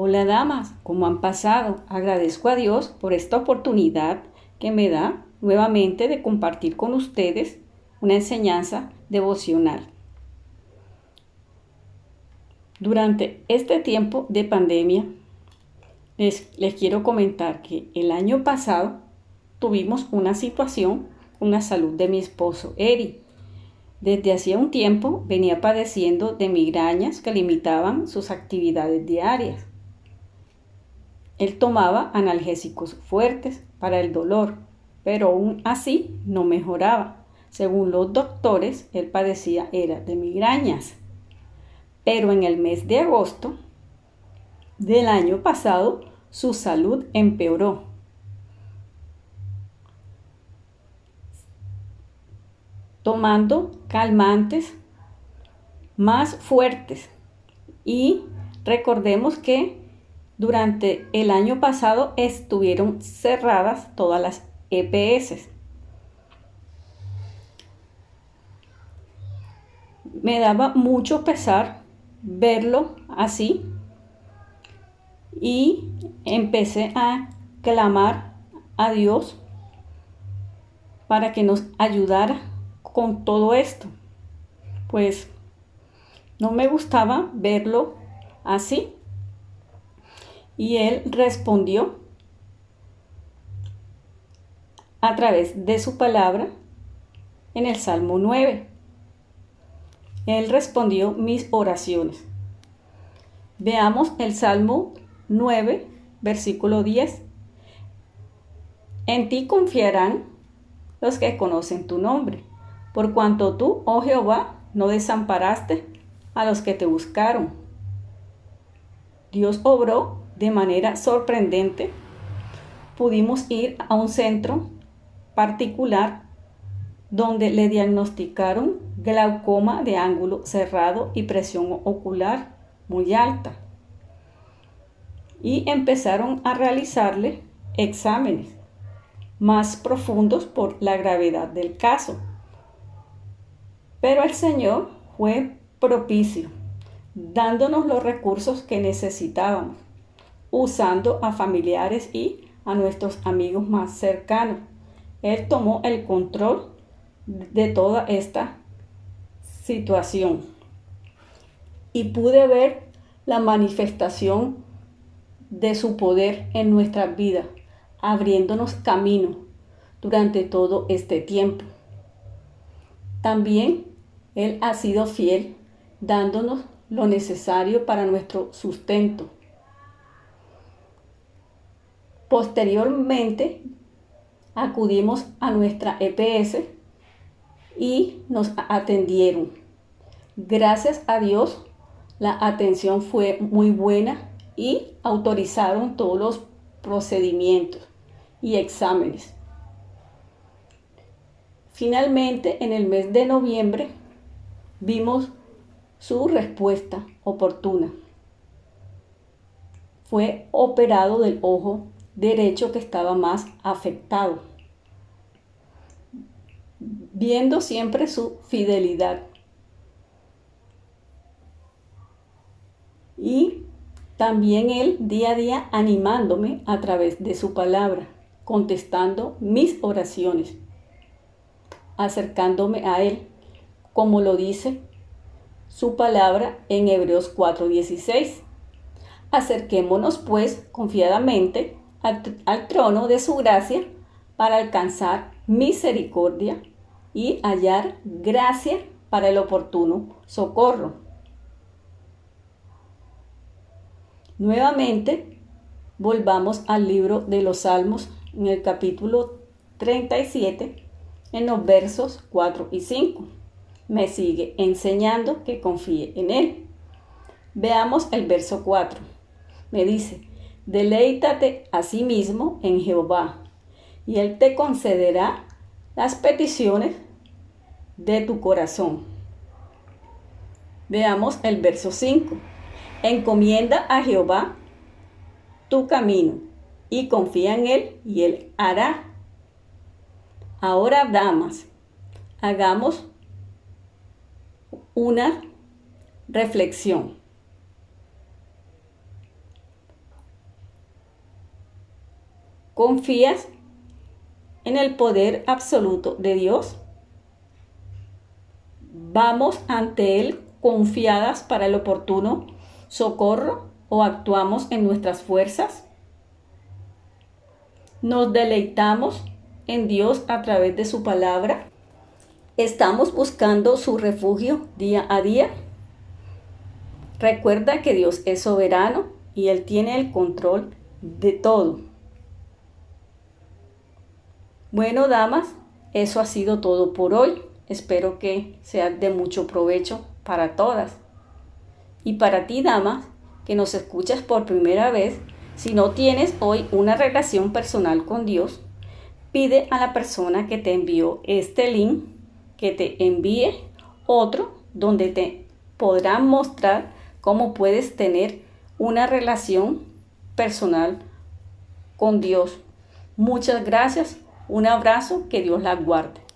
Hola damas, ¿cómo han pasado? Agradezco a Dios por esta oportunidad que me da nuevamente de compartir con ustedes una enseñanza devocional. Durante este tiempo de pandemia, les, les, quiero comentar que el año pasado tuvimos una situación con la salud de mi esposo, Eri. Desde hacía un tiempo venía padeciendo de migrañas que limitaban sus actividades diarias. Él tomaba analgésicos fuertes para el dolor, pero aún así no mejoraba. Según los doctores, él padecía era de migrañas. Pero en el mes de agosto del año pasado, su salud empeoró tomando calmantes más fuertes. Y recordemos que durante el año pasado estuvieron cerradas todas las EPS. Me daba mucho pesar verlo así y empecé a clamar a Dios para que nos ayudara con todo esto? Pues no me gustaba verlo así. Y él respondió a través de su palabra en el Salmo 9. Él respondió mis oraciones. Veamos el Salmo 9, versículo 10. En ti confiarán los que conocen tu nombre por cuanto tú, oh Jehová, no desamparaste a los que te buscaron. Dios obró de manera sorprendente. Pudimos ir a un centro particular donde le diagnosticaron glaucoma de ángulo cerrado y presión ocular muy alta. Y empezaron a realizarle exámenes más profundos por la gravedad del caso. Pero el Señor fue propicio, dándonos los recursos que necesitábamos, usando a familiares y a nuestros amigos más cercanos. Él tomó el control de toda esta situación y pude ver la manifestación de su poder en nuestra vida, abriéndonos camino durante todo este tiempo. También Él ha sido fiel, dándonos lo necesario para nuestro sustento. Posteriormente, acudimos a nuestra EPS y nos atendieron. Gracias a Dios, la atención fue muy buena y autorizaron todos los procedimientos y exámenes. Finalmente, en el mes de noviembre, vimos su respuesta oportuna. Fue operado del ojo derecho que estaba más afectado, viendo siempre su fidelidad. Y también él día a día animándome a través de su palabra, contestando mis oraciones acercándome a Él, como lo dice su palabra en Hebreos 4:16. Acerquémonos pues confiadamente al, trono de su gracia para alcanzar misericordia y hallar gracia para el oportuno socorro. Nuevamente, volvamos al libro de los Salmos en el capítulo 37 en los versos 4 y 5. Me sigue enseñando que confíe en Él. Veamos el verso 4. Me dice, deleítate a sí mismo en Jehová, y Él te concederá las peticiones de tu corazón. Veamos el verso 5. Encomienda a Jehová tu camino y confía en Él y Él hará Ahora, damas, hagamos una reflexión. ¿Confías en el poder absoluto de Dios? ¿Vamos ante Él confiadas para el oportuno socorro o actuamos en nuestras fuerzas? ¿Nos deleitamos en Dios a través de su palabra? ¿Estamos buscando su refugio día a día? Recuerda que Dios es soberano y Él tiene el control de todo. Bueno, damas, eso ha sido todo por hoy. Espero que sea de mucho provecho para todas. Y para ti, damas, que nos escuchas por primera vez, si no tienes hoy una relación personal con Dios, pide a la persona que te envió este link que te envíe otro donde te podrán mostrar cómo puedes tener una relación personal con Dios. Muchas gracias un abrazo, que Dios la guarde.